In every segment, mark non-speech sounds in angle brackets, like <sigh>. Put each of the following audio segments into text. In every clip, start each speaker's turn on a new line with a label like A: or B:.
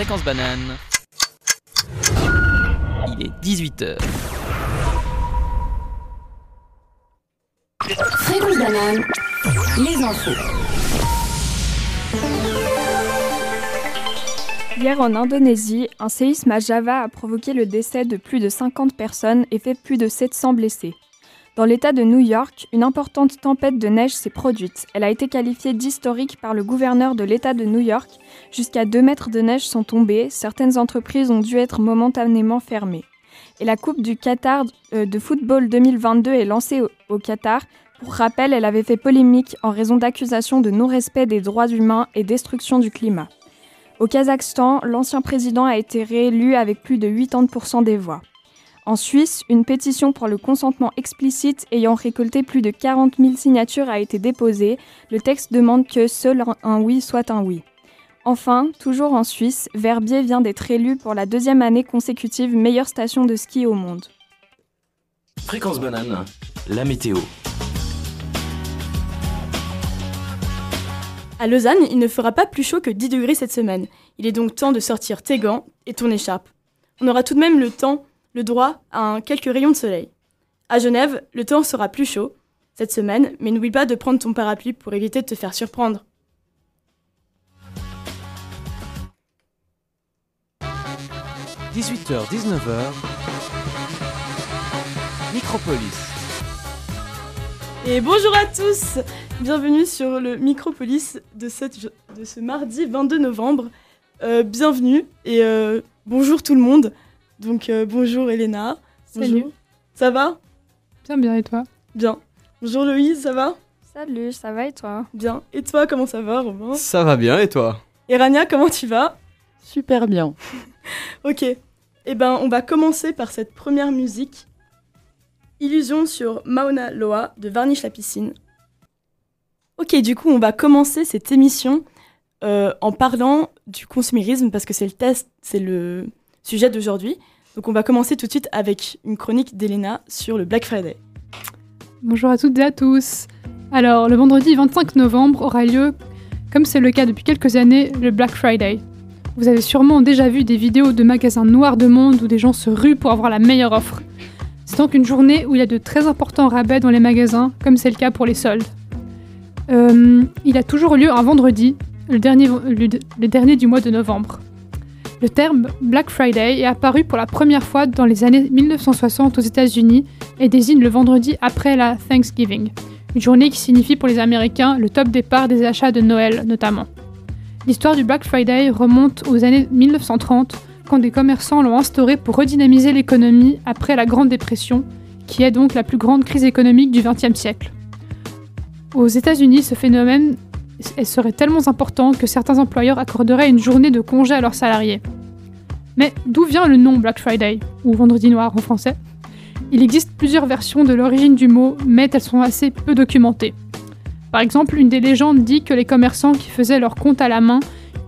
A: Fréquence banane. Il est 18h.
B: Fréquence banane. Les infos.
C: Hier en Indonésie, un séisme à Java a provoqué le décès de plus de 50 personnes et fait plus de 700 blessés. Dans l'État de New York, une importante tempête de neige s'est produite. Elle a été qualifiée d'historique par le gouverneur de l'État de New York. Jusqu'à 2 mètres de neige sont tombés, certaines entreprises ont dû être momentanément fermées. Et la Coupe du Qatar euh, de football 2022 est lancée au, au Qatar. Pour rappel, elle avait fait polémique en raison d'accusations de non-respect des droits humains et destruction du climat. Au Kazakhstan, l'ancien président a été réélu avec plus de 80% des voix. En Suisse, une pétition pour le consentement explicite ayant récolté plus de 40 000 signatures a été déposée. Le texte demande que seul un oui soit un oui. Enfin, toujours en Suisse, Verbier vient d'être élu pour la deuxième année consécutive meilleure station de ski au monde.
D: Fréquence banane, la météo.
E: À Lausanne, il ne fera pas plus chaud que 10 degrés cette semaine. Il est donc temps de sortir tes gants et ton écharpe. On aura tout de même le temps, le droit à un, quelques rayons de soleil. À Genève, le temps sera plus chaud cette semaine, mais n'oublie pas de prendre ton parapluie pour éviter de te faire surprendre.
D: – 18h, 19h. Micropolis.
E: Et bonjour à tous Bienvenue sur le Micropolis de, cette, de ce mardi 22 novembre. Euh, bienvenue et euh, bonjour tout le monde. Donc euh, bonjour Elena.
F: Salut.
E: Bonjour. Ça va?
F: Bien, bien et toi?
E: Bien. Bonjour Loïse, ça va?
C: Salut, ça va et toi?
E: Bien. Et toi, comment ça va Romain?
G: Ça va bien et toi?
E: Et Rania, comment tu vas?
F: Super bien. <laughs>
E: Ok. Eh ben, on va commencer par cette première musique. Illusion sur Mauna Loa de Varnish la piscine. Ok, du coup, on va commencer cette émission euh, en parlant du consumérisme parce que c'est le test, c'est le sujet d'aujourd'hui. Donc, on va commencer tout de suite avec une chronique d'Elena sur le Black Friday.
F: Bonjour à toutes et à tous. Alors, le vendredi 25 novembre aura lieu, comme c'est le cas depuis quelques années, le Black Friday. Vous avez sûrement déjà vu des vidéos de magasins noirs de monde où des gens se ruent pour avoir la meilleure offre. C'est donc une journée où il y a de très importants rabais dans les magasins, comme c'est le cas pour les soldes. Euh, il a toujours lieu un vendredi, le dernier, le, le dernier du mois de novembre. Le terme Black Friday est apparu pour la première fois dans les années 1960 aux États-Unis et désigne le vendredi après la Thanksgiving, une journée qui signifie pour les Américains le top départ des achats de Noël notamment. L'histoire du Black Friday remonte aux années 1930 quand des commerçants l'ont instauré pour redynamiser l'économie après la Grande Dépression, qui est donc la plus grande crise économique du XXe siècle. Aux États-Unis, ce phénomène serait tellement important que certains employeurs accorderaient une journée de congé à leurs salariés. Mais d'où vient le nom Black Friday, ou Vendredi Noir en français? Il existe plusieurs versions de l'origine du mot, mais elles sont assez peu documentées. Par exemple, une des légendes dit que les commerçants qui faisaient leur compte à la main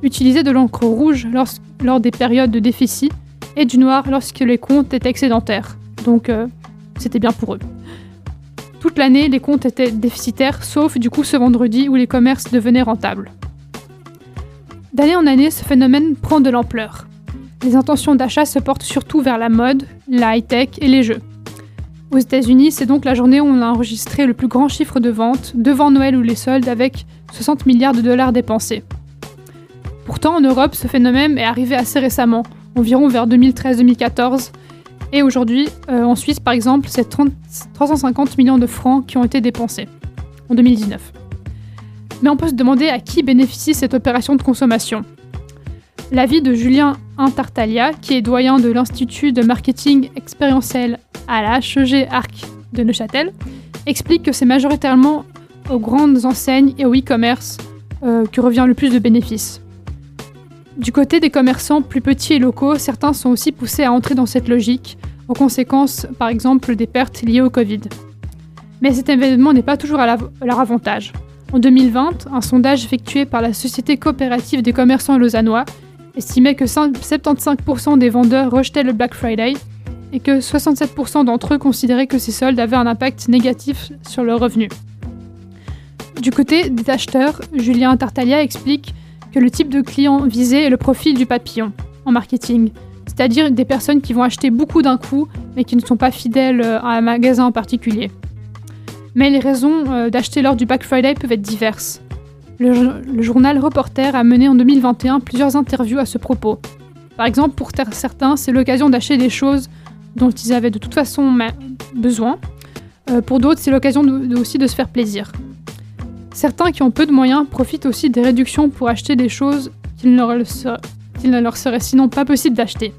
F: utilisaient de l'encre rouge lors, lors, des périodes de déficit et du noir lorsque les comptes étaient excédentaires. Donc euh, c'était bien pour eux. Toute l'année, les comptes étaient déficitaires, sauf du coup ce vendredi où les commerces devenaient rentables. D'année en année, ce phénomène prend de l'ampleur. Les intentions d'achat se portent surtout vers la mode, la high-tech et les jeux. Aux États-Unis, c'est donc la journée où on a enregistré le plus grand chiffre de vente, devant Noël ou les soldes, avec 60 milliards de dollars dépensés. Pourtant, en Europe, ce phénomène est arrivé assez récemment, environ vers 2013-2014, et aujourd'hui, euh, en Suisse par exemple, c'est 350 millions de francs qui ont été dépensés en 2019. Mais on peut se demander à qui bénéficie cette opération de consommation. L'avis de Julien Intartalia, qui est doyen de l'Institut de marketing expérientiel à la HEG Arc de Neuchâtel, explique que c'est majoritairement aux grandes enseignes et au e-commerce euh, que revient le plus de bénéfices. Du côté des commerçants plus petits et locaux, certains sont aussi poussés à entrer dans cette logique, en conséquence par exemple des pertes liées au Covid. Mais cet événement n'est pas toujours à, leur avantage. En 2020, un sondage effectué par la Société coopérative des commerçants lausannois estimait que 75% des vendeurs rejetaient le Black Friday et que 67% d'entre eux considéraient que ces soldes avaient un impact négatif sur leurs revenus. Du côté des acheteurs, Julien Tartaglia explique que le type de client visé est le profil du papillon en marketing, c'est-à-dire des personnes qui vont acheter beaucoup d'un coup mais qui ne sont pas fidèles euh, à un magasin en particulier. Mais les raisons euh, d'acheter lors du Black Friday peuvent être diverses. Le, journal Reporter a mené en 2021 plusieurs interviews à ce propos. Par exemple, pour certains, c'est l'occasion d'acheter des choses dont ils avaient de toute façon besoin. Euh, pour d'autres, c'est l'occasion aussi de se faire plaisir. Certains qui ont peu de moyens profitent aussi des réductions pour acheter des choses qu'il ne, leur serait sinon pas possible d'acheter.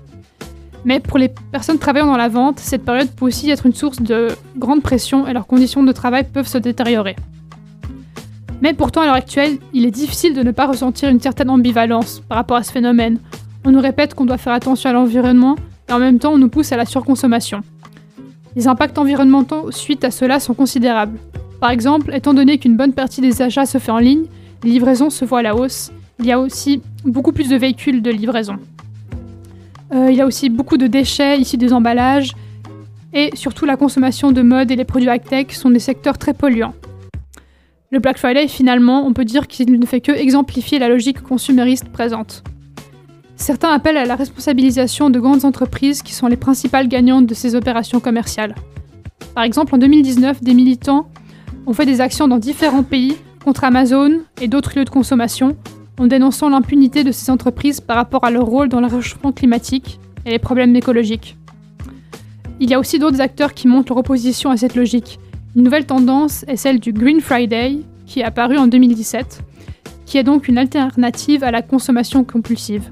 F: Mais pour les personnes travaillant dans la vente, cette période peut aussi être une source de grande pression et leurs conditions de travail peuvent se détériorer. Mais pourtant, à l'heure actuelle, il est difficile de ne pas ressentir une certaine ambivalence par rapport à ce phénomène. On nous répète qu'on doit faire attention à l'environnement et en même temps on nous pousse à la surconsommation. Les impacts environnementaux suite à cela sont considérables. Par exemple, étant donné qu'une bonne partie des achats se fait en ligne, les livraisons se voient à la hausse, il y a aussi beaucoup plus de véhicules de livraison. Euh, il y a aussi beaucoup de déchets issus des emballages, et surtout la consommation de mode et les produits high-tech sont des secteurs très polluants. Le Black Friday, finalement, on peut dire qu'il ne fait que exemplifier la logique consumériste présente. Certains appellent à la responsabilisation de grandes entreprises qui sont les principales gagnantes de ces opérations commerciales. Par exemple, en 2019, des militants ont fait des actions dans différents pays contre Amazon et d'autres lieux de consommation en dénonçant l'impunité de ces entreprises par rapport à leur rôle dans le réchauffement climatique et les problèmes écologiques. Il y a aussi d'autres acteurs qui montrent leur opposition à cette logique. Une nouvelle tendance est celle du Green Friday, qui est apparu en 2017, qui est donc une alternative à la consommation compulsive.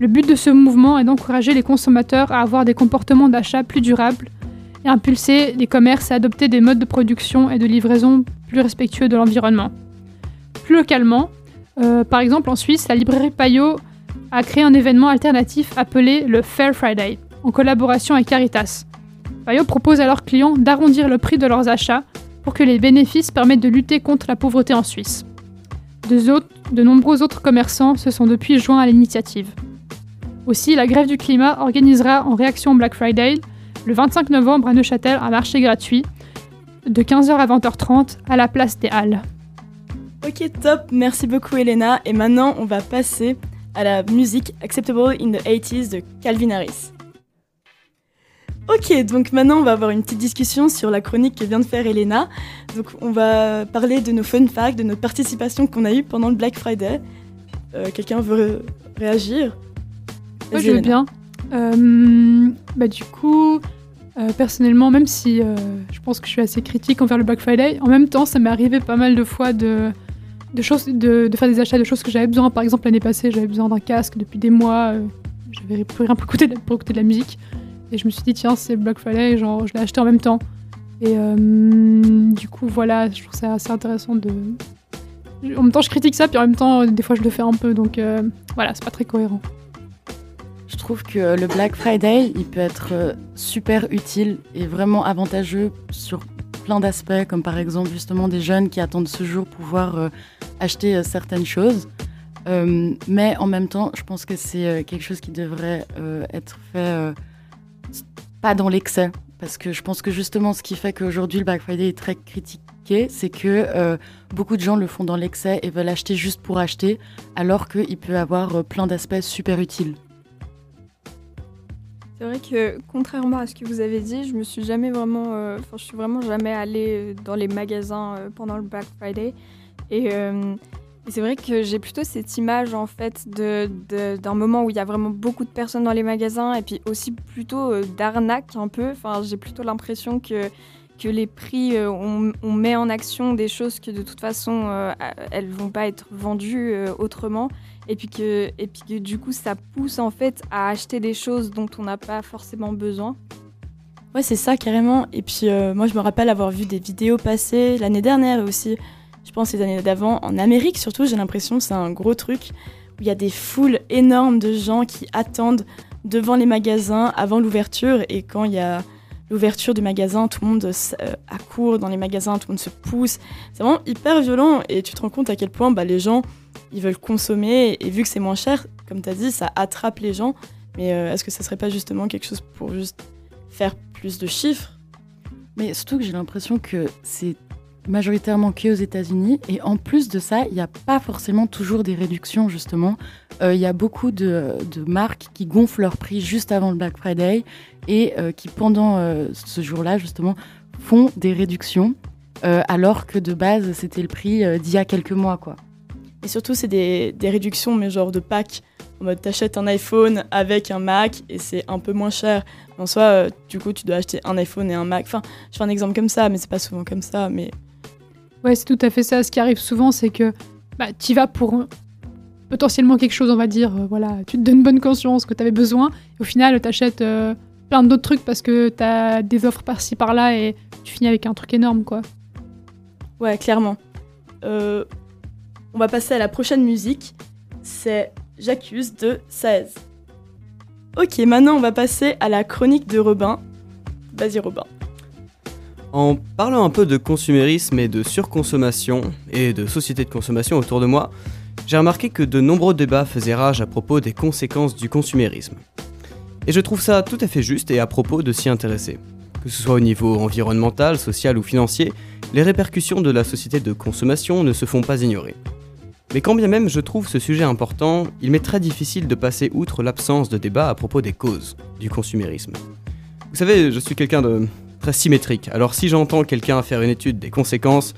F: Le but de ce mouvement est d'encourager les consommateurs à avoir des comportements d'achat plus durables et impulser les commerces à adopter des modes de production et de livraison plus respectueux de l'environnement. Plus localement, euh, par exemple en Suisse, la librairie Payot a créé un événement alternatif appelé le Fair Friday, en collaboration avec Caritas. Payot propose à leurs clients d'arrondir le prix de leurs achats pour que les bénéfices permettent de lutter contre la pauvreté en Suisse. De, de nombreux autres commerçants se sont depuis joints à l'initiative. Aussi, la grève du climat organisera en réaction au Black Friday le 25 novembre à Neuchâtel un marché gratuit de 15h à 20h30 à la place des Halles.
E: Ok, top, merci beaucoup Elena. Et maintenant, on va passer à la musique Acceptable in the 80s de Calvin Harris. Ok, donc maintenant on va avoir une petite discussion sur la chronique que vient de faire Elena. Donc on va parler de nos fun facts, de notre participation qu'on a eue pendant le Black Friday. Euh, quelqu'un veut réagir?
F: Moi, je veux bien. Euh, bah, du coup, euh, personnellement, même si euh, je pense que je suis assez critique envers le Black Friday, en même temps, ça m'est arrivé pas mal de fois de, de, de, faire des achats de choses que j'avais besoin. Par exemple, l'année passée, j'avais besoin d'un casque depuis des mois. j'avais plus rien pour écouter, pour écouter de la musique. Et je me suis dit, tiens, c'est Black Friday, genre, je l'ai acheté en même temps. Et du coup, voilà, je trouve ça assez intéressant de. En même temps, je critique ça, puis en même temps, des fois, je le fais un peu. Donc voilà, c'est pas très cohérent.
G: Je trouve que le Black Friday, il peut être euh, super utile et vraiment avantageux sur plein d'aspects, comme par exemple justement des jeunes qui attendent ce jour pour pouvoir euh, acheter euh, certaines choses. mais en même temps, je pense que c'est quelque chose qui devrait être fait pas dans l'excès. Parce que je pense que justement, ce qui fait qu'aujourd'hui le Black Friday est très critiqué, c'est que beaucoup de gens le font dans l'excès et veulent acheter juste pour acheter, alors qu'il peut avoir plein d'aspects super utiles.
C: C'est vrai que contrairement à ce que vous avez dit, je me suis jamais vraiment, euh, enfin, je suis vraiment jamais allée dans les magasins euh, pendant le Black Friday. Euh, et, c'est vrai que j'ai plutôt cette image en fait de, d'un moment où il y a vraiment beaucoup de personnes dans les magasins et puis aussi plutôt d'arnaque un peu. Enfin, j'ai plutôt l'impression que que les prix, on, on, met en action des choses que de toute façon, elles vont pas être vendues autrement et puis que et puis que du coup ça pousse en fait à acheter des choses dont on n'a pas forcément besoin.
E: Ouais, c'est ça carrément. Et puis euh, moi je me rappelle avoir vu des vidéos passer l'année dernière aussi, je pense les années d'avant en Amérique surtout, j'ai l'impression c'est un gros truc où il y a des foules énormes de gens qui attendent devant les magasins avant l'ouverture et quand il y a l'ouverture du magasin, tout le monde euh, accourt dans les magasins, tout le monde se pousse. C'est vraiment hyper violent et tu te rends compte à quel point bah, les gens ils veulent consommer et vu que c'est moins cher, comme tu as dit, ça attrape les gens. Mais euh, est-ce que ça serait pas justement quelque chose pour juste faire plus de chiffres?
G: Mais surtout que j'ai l'impression que c'est majoritairement qu'aux États-Unis. Et en plus de ça, il n'y a pas forcément toujours des réductions, justement. Euh, Il y a beaucoup de, marques qui gonflent leur prix juste avant le Black Friday et euh, qui, pendant ce jour-là, justement, font des réductions, alors que de base, c'était le prix d'il y a quelques mois, quoi.
E: Et surtout, c'est des, des réductions, mais genre de pack. En mode, t'achètes un iPhone avec un Mac et c'est un peu moins cher. En soi, euh, du coup, tu dois acheter un iPhone et un Mac. Enfin, je fais un exemple comme ça, mais c'est pas souvent comme ça. Mais
F: Ouais, c'est tout à fait ça. Ce qui arrive souvent, c'est que bah, tu vas pour euh, potentiellement quelque chose, on va dire. euh, voilà, tu te donnes bonne conscience que tu avais besoin. Et au final, tu achètes plein d'autres trucs parce que tu as des offres par-ci par-là et tu finis avec un truc énorme, quoi.
E: ouais, clairement. Euh, on va passer à la prochaine musique. C'est J'accuse de 16. Ok, maintenant, on va passer à la chronique de Robin. Vas-y, Robin.
H: En parlant un peu de consumérisme et de surconsommation et de société de consommation autour de moi, j'ai remarqué que de nombreux débats faisaient rage à propos des conséquences du consumérisme. Et je trouve ça tout à fait juste et à propos de s'y intéresser. Que ce soit au niveau environnemental, social ou financier, les répercussions de la société de consommation ne se font pas ignorer. Mais quand bien même je trouve ce sujet important, il m'est très difficile de passer outre l'absence de débat à propos des causes du consumérisme. Vous savez, je suis quelqu'un de très symétrique, alors si j'entends quelqu'un faire une étude des conséquences,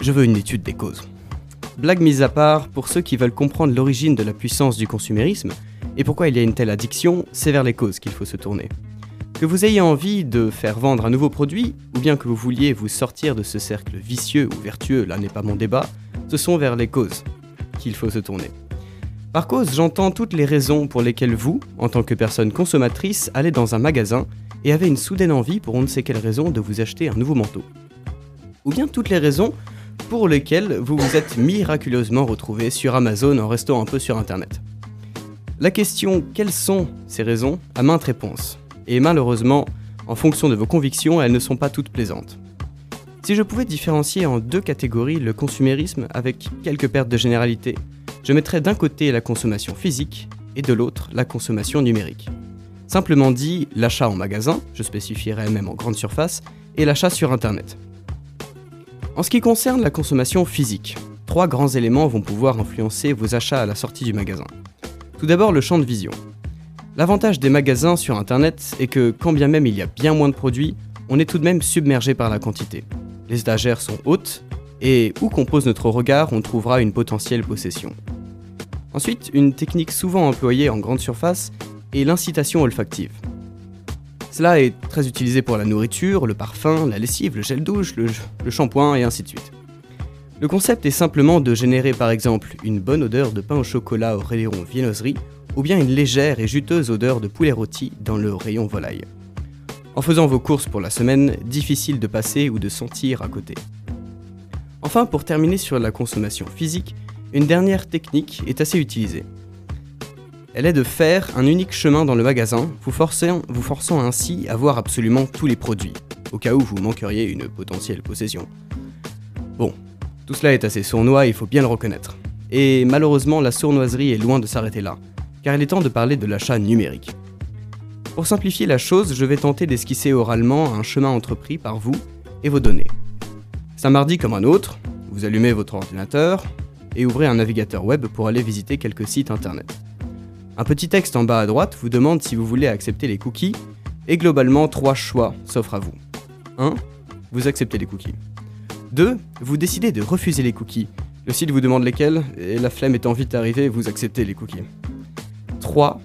H: je veux une étude des causes. Blague mise à part, pour ceux qui veulent comprendre l'origine de la puissance du consumérisme et pourquoi il y a une telle addiction, c'est vers les causes qu'il faut se tourner. Que vous ayez envie de faire vendre un nouveau produit, ou bien que vous vouliez vous sortir de ce cercle vicieux ou vertueux, là n'est pas mon débat, ce sont vers les causes qu'il faut se tourner. Par cause, j'entends toutes les raisons pour lesquelles vous, en tant que personne consommatrice, allez dans un magasin et avez une soudaine envie pour on ne sait quelle raison de vous acheter un nouveau manteau. Ou bien toutes les raisons pour lesquelles vous vous êtes miraculeusement retrouvé sur Amazon en restant un peu sur Internet. La question quelles sont ces raisons? A maintes réponses. Et malheureusement, en fonction de vos convictions, elles ne sont pas toutes plaisantes. Si je pouvais différencier en deux catégories le consumérisme avec quelques pertes de généralité, je mettrais d'un côté la consommation physique et de l'autre la consommation numérique. Simplement dit, l'achat en magasin, je spécifierais même en grande surface, et l'achat sur Internet. En ce qui concerne la consommation physique, trois grands éléments vont pouvoir influencer vos achats à la sortie du magasin. Tout d'abord le champ de vision. L'avantage des magasins sur Internet est que quand bien même il y a bien moins de produits, on est tout de même submergé par la quantité. Les étagères sont hautes, et où qu'on pose notre regard, on trouvera une potentielle possession. Ensuite, une technique souvent employée en grande surface est l'incitation olfactive. Cela est très utilisé pour la nourriture, le parfum, la lessive, le gel douche, le, le shampoing et ainsi de suite. Le concept est simplement de générer par exemple une bonne odeur de pain au chocolat au rayon viennoiserie ou bien une légère et juteuse odeur de poulet rôti dans le rayon volaille. En faisant vos courses pour la semaine, difficile de passer ou de sentir à côté. Enfin, pour terminer sur la consommation physique, une dernière technique est assez utilisée. Elle est de faire un unique chemin dans le magasin, vous forçant, vous forçant ainsi à voir absolument tous les produits, au cas où vous manqueriez une potentielle possession. Bon, tout cela est assez sournois, il faut bien le reconnaître. Et malheureusement, la sournoiserie est loin de s'arrêter là, car il est temps de parler de l'achat numérique. Pour simplifier la chose, je vais tenter d'esquisser oralement un chemin entrepris par vous et vos données. C'est un mardi comme un autre, vous allumez votre ordinateur et ouvrez un navigateur web pour aller visiter quelques sites internet. Un petit texte en bas à droite vous demande si vous voulez accepter les cookies, et globalement trois choix s'offrent à vous. 1. Vous acceptez les cookies. 2. Vous décidez de refuser les cookies. Le site vous demande lesquels, et la flemme étant vite arrivée, vous acceptez les cookies. 3.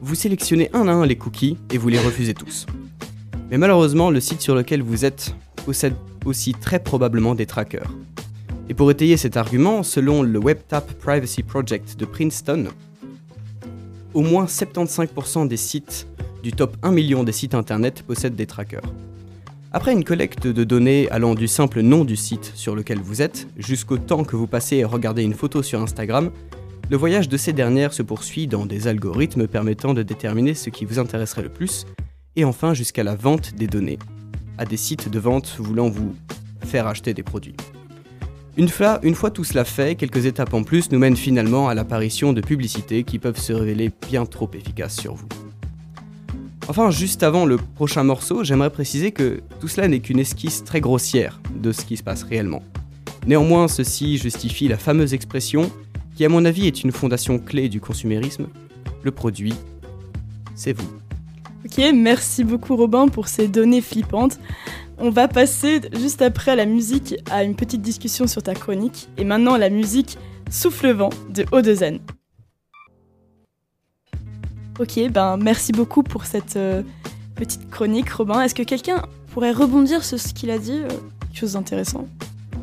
H: Vous sélectionnez un à un les cookies et vous les refusez tous. Mais malheureusement, le site sur lequel vous êtes possède aussi très probablement des trackers. Et pour étayer cet argument, selon le WebTap Privacy Project de Princeton, au moins 75% des sites du top 1 million des sites internet possèdent des trackers. Après une collecte de données allant du simple nom du site sur lequel vous êtes jusqu'au temps que vous passez à regarder une photo sur Instagram, le voyage de ces dernières se poursuit dans des algorithmes permettant de déterminer ce qui vous intéresserait le plus, et enfin jusqu'à la vente des données, à des sites de vente voulant vous faire acheter des produits. Une fois, tout cela fait, quelques étapes en plus nous mènent finalement à l'apparition de publicités qui peuvent se révéler bien trop efficaces sur vous. Enfin, juste avant le prochain morceau, j'aimerais préciser que tout cela n'est qu'une esquisse très grossière de ce qui se passe réellement. Néanmoins, ceci justifie la fameuse expression qui, à mon avis, est une fondation clé du consumérisme. Le produit, c'est vous.
E: Ok, merci beaucoup Robin pour ces données flippantes. On va passer juste après la musique à une petite discussion sur ta chronique. Et maintenant la musique Souffle vent de Haut-de-Zen. Ok, ben merci beaucoup pour cette euh, petite chronique, Robin. Est-ce que quelqu'un pourrait rebondir sur ce qu'il a dit euh, Quelque chose d'intéressant?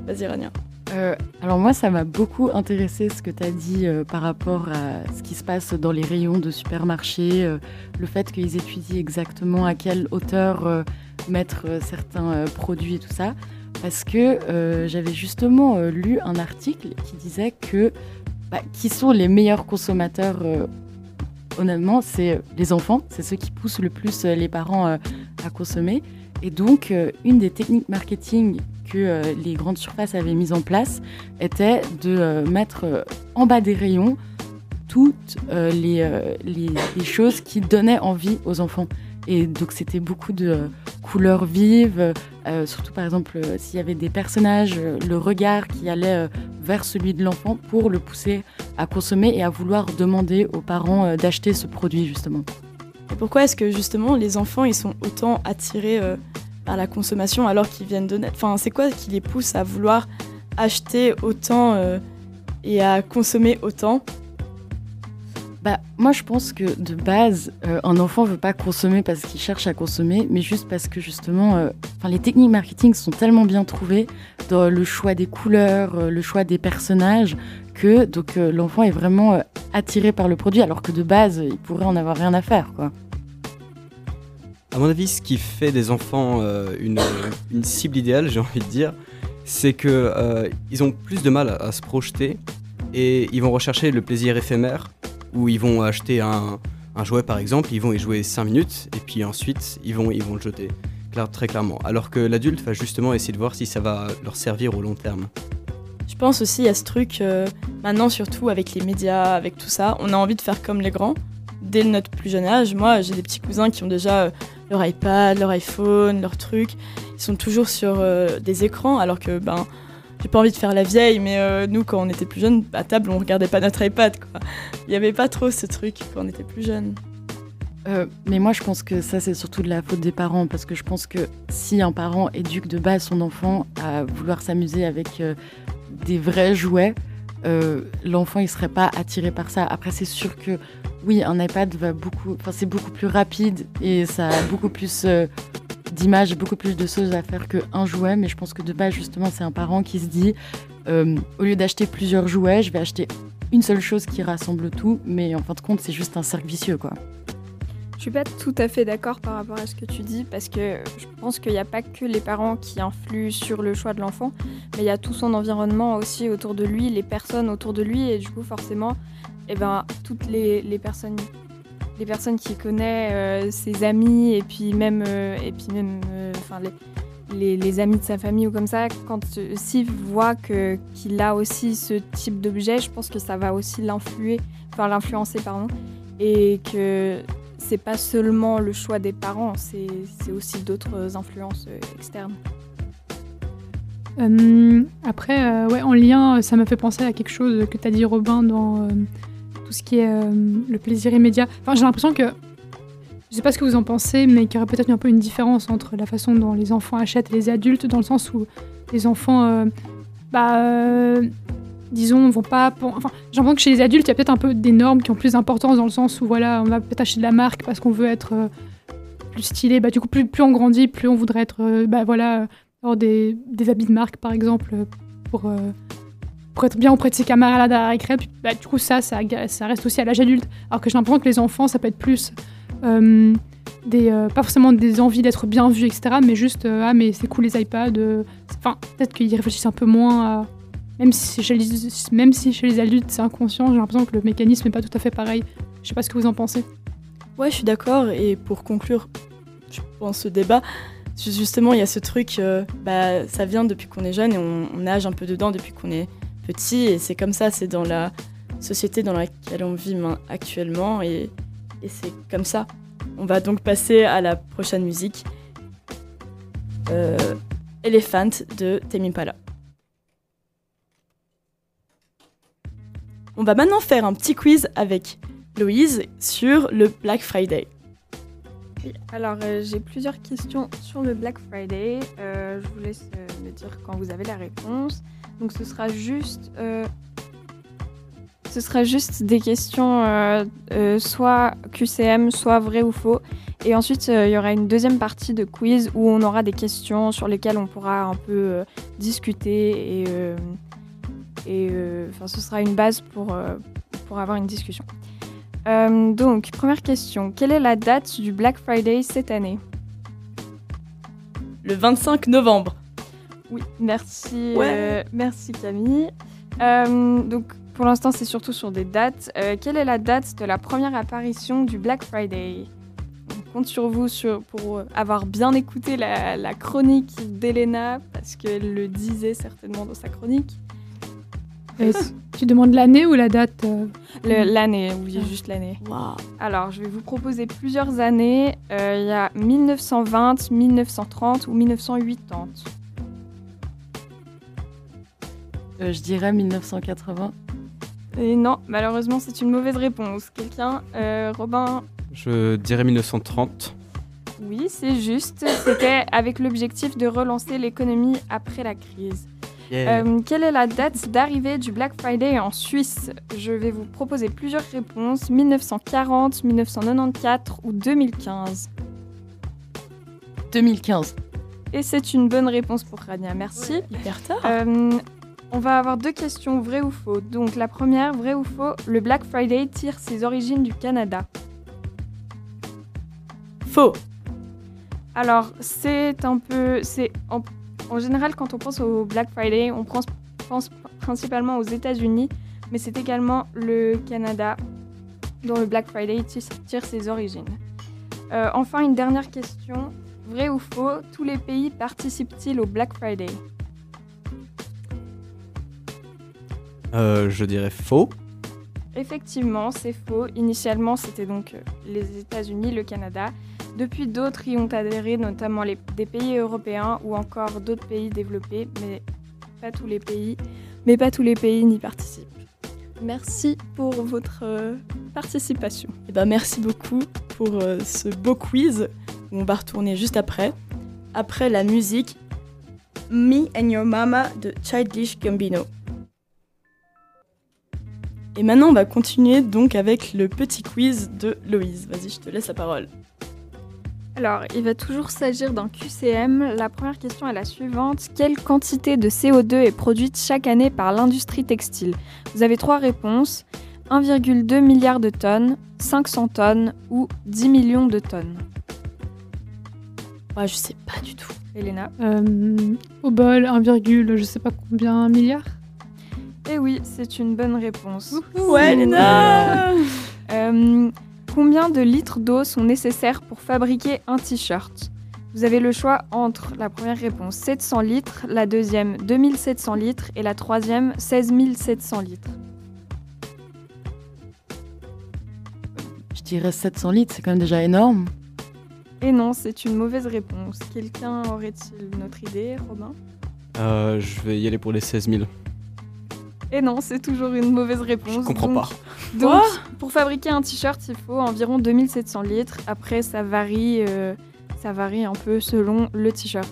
E: Vas-y, Rania.
G: Euh, alors moi, ça m'a beaucoup intéressé ce que tu as dit euh, par rapport à ce qui se passe dans les rayons de supermarché, euh, le fait qu'ils étudient exactement à quelle hauteur euh, mettre certains produits et tout ça, parce que j'avais justement lu un article qui disait que bah, qui sont les meilleurs consommateurs honnêtement, c'est les enfants, c'est ceux qui poussent le plus les parents à consommer. Et donc, une des techniques marketing euh, les grandes surfaces avaient mises en place était de euh, mettre euh, en bas des rayons toutes les, choses qui donnaient envie aux enfants. Et donc, c'était beaucoup de couleurs vives, surtout par exemple, s'il y avait des personnages, le regard qui allait vers celui de l'enfant pour le pousser à consommer et à vouloir demander aux parents d'acheter ce produit, justement.
E: Et pourquoi est-ce que justement les enfants ils sont autant attirés par la consommation alors qu'ils viennent de naître Enfin, c'est quoi qui les pousse à vouloir acheter autant euh, et à consommer autant?
G: Bah, moi, je pense que de base, euh, un enfant veut pas consommer parce qu'il cherche à consommer, mais juste parce que justement, euh, les techniques marketing sont tellement bien trouvées dans le choix des couleurs, le choix des personnages, que donc l'enfant est vraiment attiré par le produit, alors que de base, il pourrait en avoir rien à faire, quoi.
H: À mon avis, ce qui fait des enfants euh, <coughs> une, cible idéale, j'ai envie de dire, c'est que euh, ils ont plus de mal à, se projeter et ils vont rechercher le plaisir éphémère où ils vont acheter un, jouet par exemple, ils vont y jouer 5 minutes et puis ensuite ils vont, ils vont le jeter, très clairement. Alors que l'adulte va justement essayer de voir si ça va leur servir au long terme.
E: Je pense aussi à ce truc, euh, maintenant surtout avec les médias, avec tout ça, on a envie de faire comme les grands. Dès notre plus jeune âge, moi j'ai des petits cousins qui ont déjà leur iPad, leur iPhone, leur truc. Ils sont toujours sur euh, des écrans alors que ben j'ai pas envie de faire la vieille, mais euh, nous quand on était plus jeunes, à table on regardait pas notre iPad quoi. Il y avait pas trop ce truc quand on était plus jeunes.
G: Euh, mais moi, je pense que ça, c'est surtout de la faute des parents, parce que je pense que si un parent éduque de base son enfant à vouloir s'amuser avec des vrais jouets, euh, l'enfant, il serait pas attiré par ça. Après, c'est sûr que oui, un iPad va beaucoup, enfin, c'est beaucoup plus rapide et ça a beaucoup plus euh, d'images, beaucoup plus de choses à faire qu'un jouet. Mais je pense que de base, justement, c'est un parent qui se dit, euh, au lieu d'acheter plusieurs jouets, je vais acheter une seule chose qui rassemble tout. Mais en fin de compte, c'est juste un cercle vicieux, quoi.
C: Je suis pas tout à fait d'accord par rapport à ce que tu dis parce que je pense qu'il n'y a pas que les parents qui influent sur le choix de l'enfant, mais il y a tout son environnement aussi autour de lui, les personnes autour de lui et du coup forcément, eh ben, toutes les, personnes les personnes qu'il connaît, euh, ses amis et puis même euh, et puis même euh, les, les, amis de sa famille ou comme ça, quand s'il voit qu'il a aussi ce type d'objet, je pense que ça va aussi l'influer, enfin l'influencer pardon, et que c'est pas seulement le choix des parents, c'est aussi d'autres influences euh, externes.
F: Euh, après, euh, ouais, en lien, ça m'a fait penser à quelque chose que tu as dit, Robin, dans tout ce qui est le plaisir immédiat. Enfin, j'ai l'impression que, je sais pas ce que vous en pensez, mais qu'il y aurait peut-être un peu une différence entre la façon dont les enfants achètent et les adultes, dans le sens où les enfants, bah, disons, vont pas. Enfin, l'impression que chez les adultes, il y a peut-être un peu des normes qui ont plus d'importance, dans le sens où, voilà, on va peut-être acheter de la marque parce qu'on veut être euh, plus stylé. Bah, du coup, plus, plus on grandit, plus on voudrait être, euh, bah, voilà avoir des, des habits de marque, par exemple, pour, euh, pour être bien auprès de ses camarades à la récré. Bah, du coup, ça, ça, reste aussi à l'âge adulte. Alors que j'ai l'impression que les enfants, ça peut être plus des, pas forcément des envies d'être bien vus, etc., mais juste, ah, mais c'est cool les iPads. Enfin, peut-être qu'ils réfléchissent un peu moins à... Même si, chez les, adultes, c'est inconscient, j'ai l'impression que le mécanisme n'est pas tout à fait pareil. Je sais pas ce que vous en pensez.
E: Ouais, je suis d'accord. Et pour conclure, je pense ce débat, ju- justement, il y a ce truc, euh, bah, ça vient depuis qu'on est jeune et on, on nage un peu dedans depuis qu'on est petit. Et c'est comme ça, c'est dans la société dans laquelle on vit actuellement. Et, et c'est comme ça. On va donc passer à la prochaine musique. Euh, Elephant de Tame Impala. On va maintenant faire un petit quiz avec Louise sur le Black Friday.
C: Oui, alors euh, j'ai plusieurs questions sur le Black Friday. Euh, je vous laisse euh, me dire quand vous avez la réponse. Donc ce sera juste, ce sera juste des questions soit QCM, soit vrai ou faux. Et ensuite il y aura une deuxième partie de quiz où on aura des questions sur lesquelles on pourra un peu discuter et, et euh, enfin ce sera une base pour, euh, pour avoir une discussion. Euh, donc, première question. Quelle est la date du Black Friday cette année?
E: Le 25 novembre.
C: Oui, merci,
E: Ouais.
C: euh, merci Camille. Euh, donc, pour l'instant, c'est surtout sur des dates. Euh, quelle est la date de la première apparition du Black Friday? On compte sur vous sur- pour avoir bien écouté la, la chronique d'Elena, parce qu'elle le disait certainement dans sa chronique.
F: Euh, tu demandes l'année ou la date euh,
C: L'année, oui, juste l'année. Alors, je vais vous proposer plusieurs années. Euh, Il y a 1920, 1930 ou 1980.
G: Euh, je dirais 1980.
C: Et non, malheureusement, c'est une mauvaise réponse. Quelqu'un euh, Robin?
H: Je dirais 1930.
C: Oui, c'est juste. C'était avec l'objectif de relancer l'économie après la crise.
H: Yeah.
C: Euh, quelle est la date d'arrivée du Black Friday en Suisse? Je vais vous proposer plusieurs réponses. 1940, 1994 ou 2015.
G: 2015.
C: Et c'est une bonne réponse pour Rania, merci.
E: Hyper tard.
C: Euh, on va avoir deux questions, vrai ou faux. Donc la première, vrai ou faux, le Black Friday tire ses origines du Canada.
E: Faux.
C: Alors c'est un peu, c'est en, général quand on pense au Black Friday, on pense, pense principalement aux États-Unis, mais c'est également le Canada dont le Black Friday tire, tire ses origines. Euh, enfin une dernière question, vrai ou faux, tous les pays participent-ils au Black Friday?
H: Euh, je dirais faux.
C: Effectivement, c'est faux. Initialement, c'était donc euh, les États-Unis, le Canada. Depuis, d'autres y ont adhéré, notamment des pays européens ou encore d'autres pays développés, mais pas tous les pays. Mais pas tous les pays n'y participent. Merci pour votre euh, participation.
E: Eh ben, merci beaucoup pour euh, ce beau quiz. On va retourner juste après. Après la musique Me and Your Mama de Childish Gambino. Et maintenant, on va continuer donc avec le petit quiz de Loïse. Vas-y, je te laisse la parole.
C: Alors, il va toujours s'agir d'un QCM. La première question est la suivante. Quelle quantité de CO2 est produite chaque année par l'industrie textile? Vous avez trois réponses. 1,2 milliard de tonnes, 500 tonnes ou 10 millions de tonnes.
E: Ouais, je sais pas du tout.
C: Elena
F: euh, Au bol, 1, je sais pas combien, milliard
C: Eh oui, c'est une bonne réponse.
E: Ouais, Léna
C: Euh, combien de litres d'eau sont nécessaires pour fabriquer un t-shirt Vous avez le choix entre la première réponse 700 litres, la deuxième 2700 litres et la troisième 16 700 litres.
G: Je dirais 700 litres, c'est quand même déjà énorme.
C: Et non, c'est une mauvaise réponse. Quelqu'un aurait-il une autre idée, Robin?
H: Euh, je vais y aller pour les 16 000.
C: Et non, c'est toujours une mauvaise réponse.
H: Je comprends
C: Donc-
H: pas.
C: Donc, pour fabriquer un t-shirt, il faut environ 2700 litres. Après, ça varie, euh, ça varie un peu selon le t-shirt.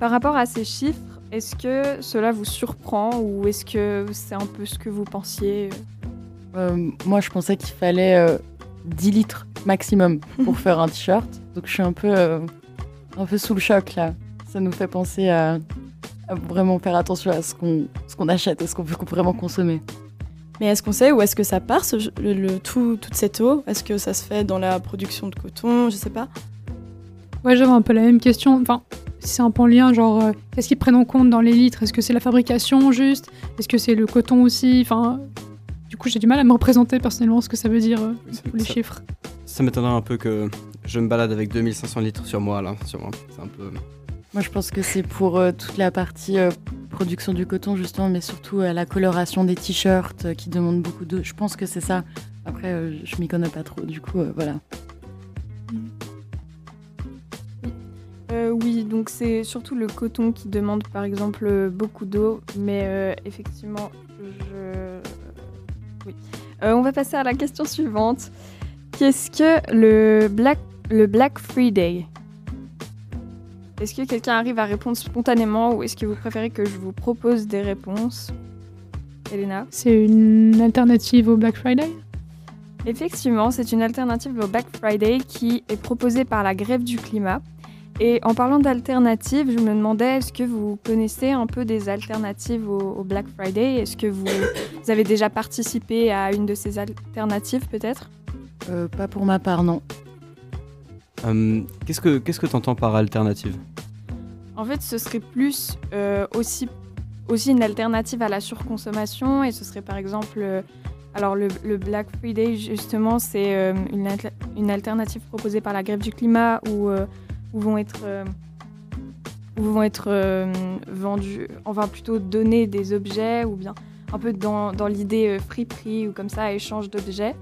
C: Par rapport à ces chiffres, est-ce que cela vous surprend ou est-ce que c'est un peu ce que vous pensiez
G: Euh, moi, je pensais qu'il fallait euh, 10 litres maximum pour <laughs> faire un t-shirt. Donc, je suis un peu, euh, un peu sous le choc là. Ça nous fait penser à, à vraiment faire attention à ce qu'on ce qu'on achète et ce qu'on veut vraiment consommer.
E: Mais est-ce qu'on sait où est-ce que ça part, ce- le, le- tout, toute cette eau? Est-ce que ça se fait dans la production de coton? Je sais pas.
F: Ouais, j'avais un peu la même question. Enfin, si c'est un peu en lien, genre, euh, qu'est-ce qu'ils prennent en compte dans les litres? Est-ce que c'est la fabrication juste? Est-ce que c'est le coton aussi? Enfin, du coup, j'ai du mal à me représenter personnellement ce que ça veut dire, euh, les
H: ça-
F: chiffres.
H: Ça m'étonnerait un peu que je me balade avec 2500 litres sur moi là. Sur moi. C'est un peu.
G: Moi, je pense que c'est pour euh, toute la partie euh, production du coton, justement, mais surtout euh, la coloration des t-shirts qui demande beaucoup d'eau. Je pense que c'est ça. Après, je m'y connais pas trop, du coup, voilà.
C: oui, donc c'est surtout le coton qui demande, par exemple, beaucoup d'eau, mais effectivement, je. Oui. on va passer à la question suivante. Qu'est-ce que le Black, le Black Friday? Est-ce que quelqu'un arrive à répondre spontanément ou est-ce que vous préférez que je vous propose des réponses? Elena?
F: C'est une alternative au Black Friday?
C: Effectivement, c'est une alternative au Black Friday qui est proposée par la grève du climat. Et en parlant d'alternatives, je me demandais, est-ce que vous connaissez un peu des alternatives au, au Black Friday? Est-ce que vous, vous avez déjà participé à une de ces alternatives peut-être?
G: Euh, pas pour ma part, non.
H: Hum, qu'est-ce que qu'est-ce que t'entends par alternative?
C: En fait, ce serait plus euh, aussi, aussi une alternative à la surconsommation et ce serait par exemple, euh, alors le, Black Friday justement, c'est euh, une, une alternative proposée par la grève du climat où, euh, où vont être, euh, où vont être euh, vendus, enfin plutôt donnés des objets ou bien un peu dans, dans l'idée euh, friperie ou comme ça, échange d'objets.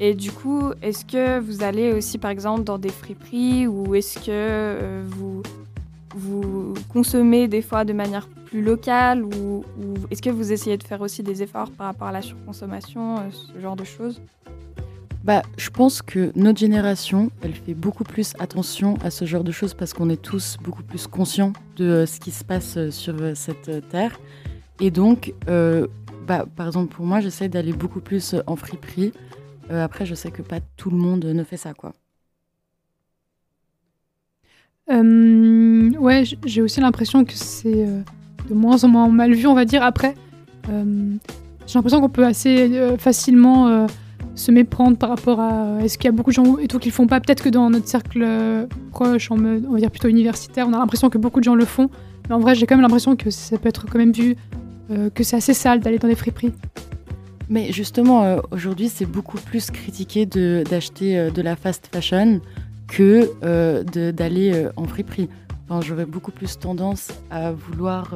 C: Et du coup, est-ce que vous allez aussi par exemple dans des friperies ou est-ce que euh, vous consommez des fois de manière plus locale ou, est-ce que vous essayez de faire aussi des efforts par rapport à la surconsommation, euh, ce genre de choses?
G: Bah, je pense que notre génération, elle fait beaucoup plus attention à ce genre de choses parce qu'on est tous beaucoup plus conscients de euh, ce qui se passe sur cette terre. Et donc, bah, par exemple, pour moi, j'essaie d'aller beaucoup plus en friperie. Euh, après, je sais que pas tout le monde ne fait ça, quoi.
F: Euh, ouais, j'ai aussi l'impression que c'est euh, de moins en moins mal vu, on va dire. Après, j'ai l'impression qu'on peut assez facilement se méprendre par rapport à est-ce qu'il y a beaucoup de gens et tout qui le font pas? Peut-être que dans notre cercle proche, on va dire plutôt universitaire, on a l'impression que beaucoup de gens le font. Mais en vrai, j'ai quand même l'impression que ça peut être quand même vu que c'est assez sale d'aller dans des friperies.
G: Mais justement, euh, aujourd'hui, c'est beaucoup plus critiqué d'acheter euh, de la fast fashion que euh, d'aller en friperie. Enfin, J'aurais beaucoup plus tendance à vouloir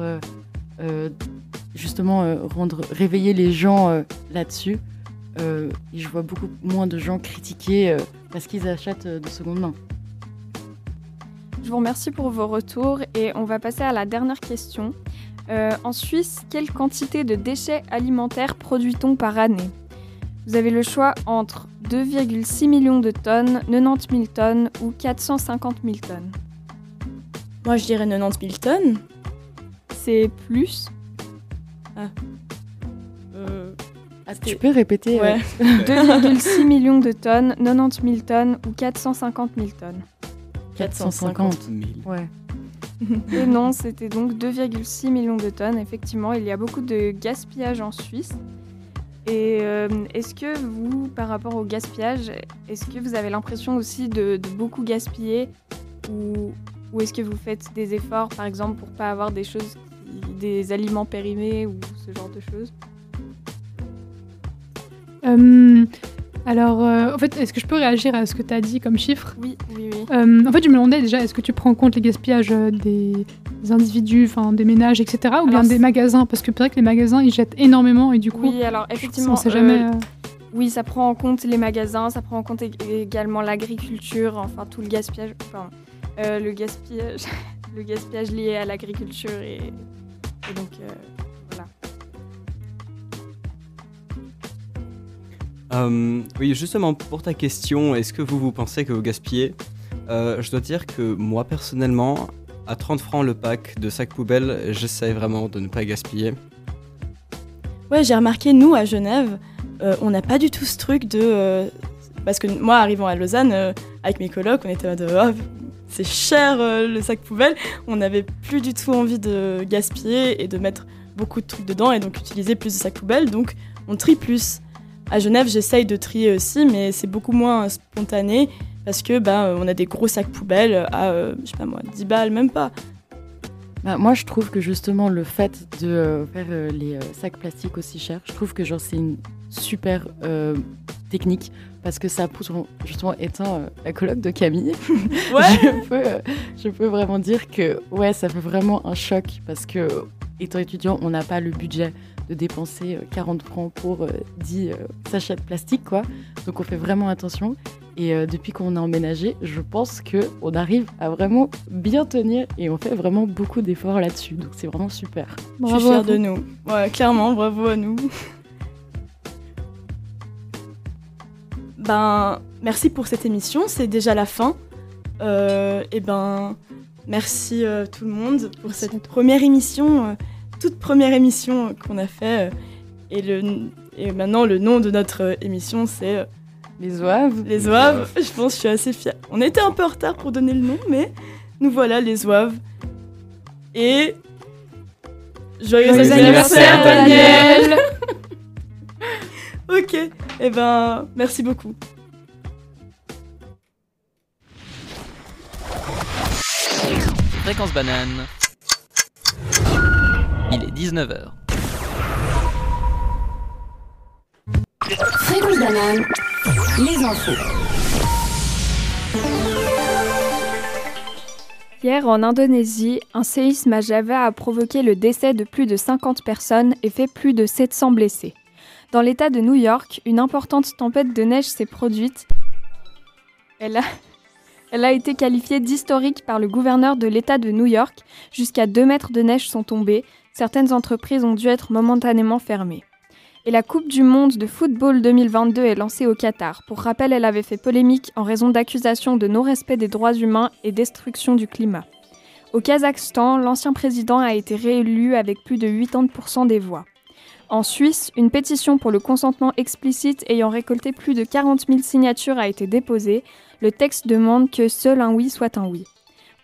G: justement rendre, réveiller les gens là-dessus. Et je vois beaucoup moins de gens critiquer parce qu'ils achètent de seconde main.
C: Je vous remercie pour vos retours et on va passer à la dernière question. Euh, en Suisse, quelle quantité de déchets alimentaires produit-on par année? Vous avez le choix entre 2,6 millions de tonnes, 90 000 tonnes ou 450 000 tonnes.
E: Moi, je dirais 90 000 tonnes.
C: C'est plus?
E: Euh,
G: Ah, tu peux répéter euh,
E: ouais.
C: 2,6 <laughs> millions de tonnes, 90 000 tonnes ou 450 000 tonnes.
G: 450
H: 000.
G: Ouais.
C: Non, c'était donc 2,6 millions de tonnes. Effectivement, il y a beaucoup de gaspillage en Suisse. Et euh, est-ce que vous, par rapport au gaspillage, est-ce que vous avez l'impression aussi de, beaucoup gaspiller ou, est-ce que vous faites des efforts, par exemple, pour pas avoir des choses, des aliments périmés ou ce genre de choses?
F: Euh, alors, euh, en fait, est-ce que je peux réagir à ce que tu as dit comme chiffre
C: Oui, oui, oui.
F: Euh, en fait, je me demandais déjà, est-ce que tu prends en compte les gaspillages euh, des, des individus, enfin des ménages, etc., ou bien des magasins? Parce que c'est vrai que les magasins, ils jettent énormément et du coup,
C: Oui, alors effectivement,
F: on sait jamais. euh,
C: Oui, ça prend en compte les magasins, ça prend en compte ég- également l'agriculture, enfin tout le gaspillage, enfin le gaspillage, <laughs> le gaspillage lié à l'agriculture et, et donc
H: Hum, oui, justement, pour ta question, est-ce que vous, vous pensez que vous gaspillez Euh, Je dois dire que moi, personnellement, à 30 francs le pack de sacs poubelles, j'essaie vraiment de ne pas gaspiller.
E: Ouais, j'ai remarqué, nous, à Genève, euh, on n'a pas du tout ce truc de... euh, parce que moi, arrivant à Lausanne, euh, avec mes colocs, on était mode, oh, c'est cher euh, le sac poubelle. On n'avait plus du tout envie de gaspiller et de mettre beaucoup de trucs dedans et donc utiliser plus de sacs poubelles. Donc, on trie plus. À Genève, j'essaye de trier aussi, mais c'est beaucoup moins spontané parce que bah, on a des gros sacs poubelles à, euh, je sais pas moi, 10 balles, même pas.
G: Bah, moi, je trouve que justement, le fait de euh, faire euh, les euh, sacs plastiques aussi chers, je trouve que genre c'est une super euh, technique parce que ça pousse justement étant euh, la coloc de Camille. <laughs>
E: Ouais.
G: je, peux, euh, je peux vraiment dire que ouais, ça fait vraiment un choc parce que étant étudiant, on n'a pas le budget de dépenser euh, 40 francs pour euh, 10 euh, sachets de plastique, quoi. Donc on fait vraiment attention. Et euh, depuis qu'on a emménagé, je pense qu'on arrive à vraiment bien tenir et on fait vraiment beaucoup d'efforts là-dessus. Donc c'est vraiment super.
E: Je suis
F: Bravo à
E: fière
F: vous.
E: de nous. Ouais, clairement, bravo à nous. ben, merci pour cette émission, c'est déjà la fin. Euh, et ben, merci euh, tout le monde pour
F: Merci
E: cette première émission, euh, toute première émission qu'on a fait. euh, et, le, et maintenant, le nom de notre euh, émission, c'est euh,
G: Les oeufs.
E: Les Oaves. Je pense que je suis assez fière. On était un peu en retard pour donner le nom, mais nous voilà, les Oaves. Et. Joyeux,
G: Joyeux
E: anniversaire,
G: anniversaire,
E: Daniel <laughs> Ok, et ben, merci beaucoup.
A: Fréquence banane. Il est 19h.
B: Fréquence banane, les infos.
C: Hier, en Indonésie, un séisme à Java a provoqué le décès de plus de 50 personnes et fait plus de 700 blessés. Dans l'État de New York, une importante tempête de neige s'est produite. Elle a, <laughs> elle a été qualifiée d'historique par le gouverneur de l'État de New York. Jusqu'à 2 mètres de neige sont tombés. Certaines entreprises ont dû être momentanément fermées. Et la Coupe du Monde de football 2022 est lancée au Qatar. Pour rappel, elle avait fait polémique en raison d'accusations de non-respect des droits humains et destruction du climat. Au Kazakhstan, l'ancien président a été réélu avec plus de 80% des voix. En Suisse, une pétition pour le consentement explicite ayant récolté plus de 40 000 signatures a été déposée. Le texte demande que seul un oui soit un oui.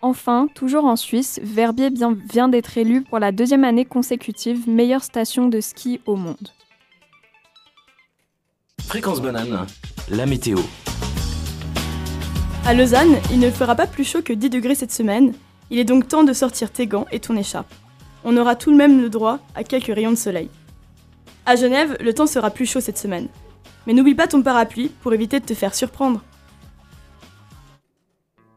C: Enfin, toujours en Suisse, Verbier vient d'être élu pour la deuxième année consécutive meilleure station de ski au monde.
D: Fréquence banane, la météo.
E: À Lausanne, il ne fera pas plus chaud que 10 degrés cette semaine. Il est donc temps de sortir tes gants et ton écharpe. On aura tout de même le droit à quelques rayons de soleil. À Genève, le temps sera plus chaud cette semaine. Mais n'oublie pas ton parapluie pour éviter de te faire surprendre.